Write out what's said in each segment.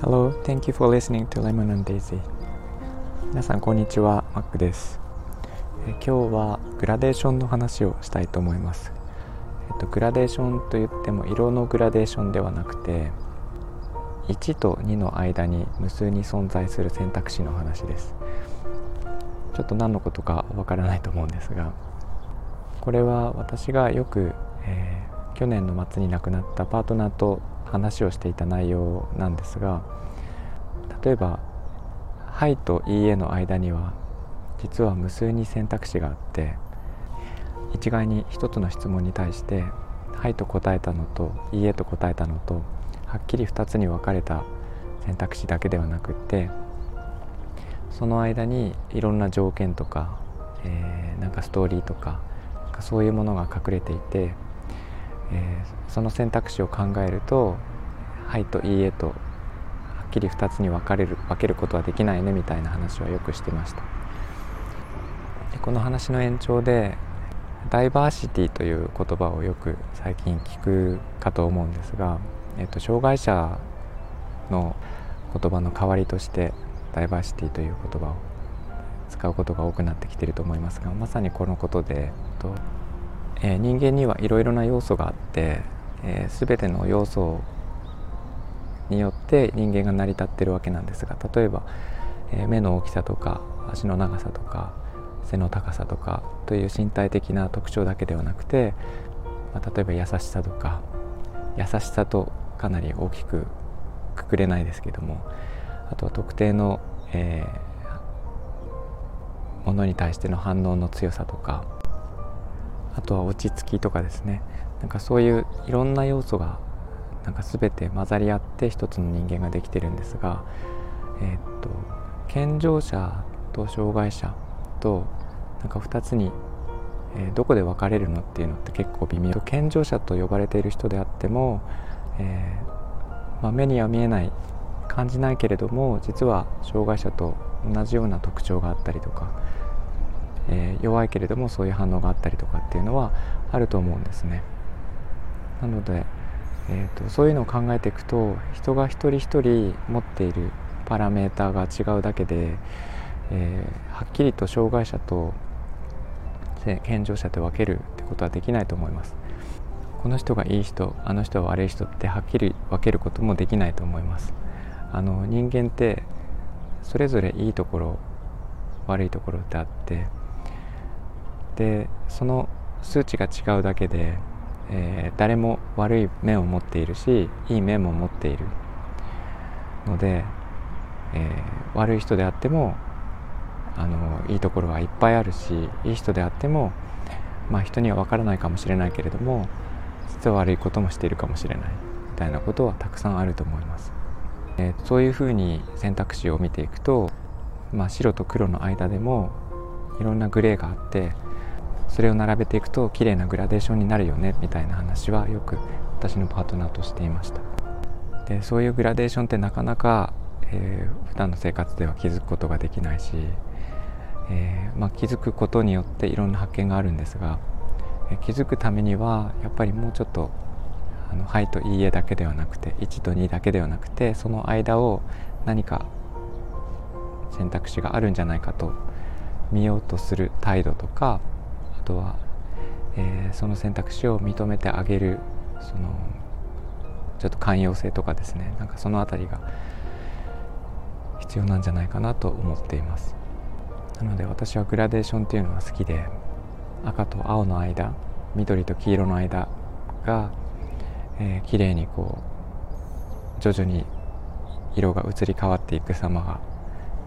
Hello, thank you for listening to Lemon and Daisy. 皆さんこんにちは、マックです。え今日はグラデーションの話をしたいと思います、えっと、グラデーションといっても色のグラデーションではなくて1と2の間に無数に存在する選択肢の話です。ちょっと何のことかわからないと思うんですがこれは私がよく、えー、去年の末に亡くなったパートナーと話をしていた内容なんですが例えば「はい」と「いいえ」の間には実は無数に選択肢があって一概に一つの質問に対して「はい」と答えたのと「いいえ」と答えたのとはっきり2つに分かれた選択肢だけではなくってその間にいろんな条件とか、えー、なんかストーリーとかそういうものが隠れていて、えー、その選択肢を考えると「はい」と「いいえ」とはっきり2つに分かれる分けることはできないねみたいな話はよくしてました。でこの話の延長でダイバーシティという言葉をよく最近聞くかと思うんですがえっと、障害者の言葉の代わりとしてダイバーシティという言葉を使うことが多くなってきていると思いますがまさにこのことで、えー、人間にはいろいろな要素があって、えー、全ての要素によって人間が成り立ってるわけなんですが例えば、えー、目の大きさとか足の長さとか背の高さとかという身体的な特徴だけではなくて、まあ、例えば優しさとか優しさとかなり大きくくくれないですけどもあとは特定の、えー、ものに対しての反応の強さとかあとは落ち着きとかですね。なんかそういういろんな要素がなんか全て混ざり合って一つの人間ができてるんですが、えー、っと健常者と障害者となんか2つにえー、どこで分かれるのっていうのって結構微妙。健常者と呼ばれている人であっても、えー、まあ、目には見えない感じないけれども実は障害者と同じような特徴があったりとか、えー、弱いけれどもそういう反応があったりとかっていうのはあると思うんですね。なので、えーと、そういうのを考えていくと人が一人一人持っているパラメーターが違うだけで、えー、はっきりと障害者と健常者と分けるってことはできないと思いますこの人がいい人あの人は悪い人ってはっきり分けることもできないと思いますあの人間ってそれぞれいいところ悪いところってあってでその数値が違うだけで、えー、誰も悪い面を持っているしいい面も持っているので、えー、悪い人であってもあのいいところはいっぱいあるしいい人であっても、まあ、人には分からないかもしれないけれども実は悪いこともしているかもしれないみたいなことはたくさんあると思います。えー、そういうふうに選択肢を見ていくと、まあ、白と黒の間でもいろんなグレーがあってそれを並べていくと綺麗なグラデーションになるよねみたいな話はよく私のパートナーとしていました。でそういうグラデーションってなかなか、えー、普段の生活では気づくことができないしえー、まあ、気づくことによっていろんな発見があるんですが、えー、気づくためにはやっぱりもうちょっとあの「はい」と「いいえ」だけではなくて1と2だけではなくてその間を何か選択肢があるんじゃないかと見ようとする態度とかとは、えー、その選択肢を認めてあげるそのちょっと寛容性とかですねなんかその辺りが必要なんじゃないかなと思っています。なので私はグラデーションっていうのが好きで赤と青の間緑と黄色の間が、えー、綺麗にこう徐々に色が移り変わっていく様が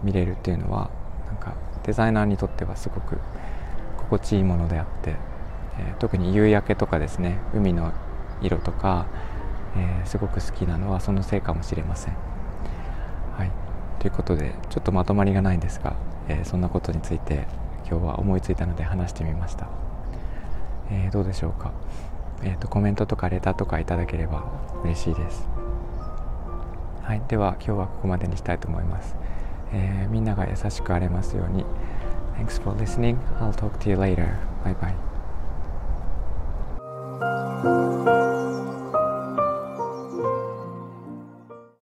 見れるっていうのはなんかデザイナーにとってはすごく心地いいものであって、えー、特に夕焼けとかですね海の色とか、えー、すごく好きなのはそのせいかもしれません。はい、ということでちょっとまとまりがないんですがえー、そんなことについて今日は思いついたので話してみました、えー、どうでしょうか、えーと、コメントとかレターとかいただければ嬉しいです。はい。では今日はここまでにしたいと思います、えー、みんなが優しくあれますように Thanks for listening. I'll talk to you later. Bye bye.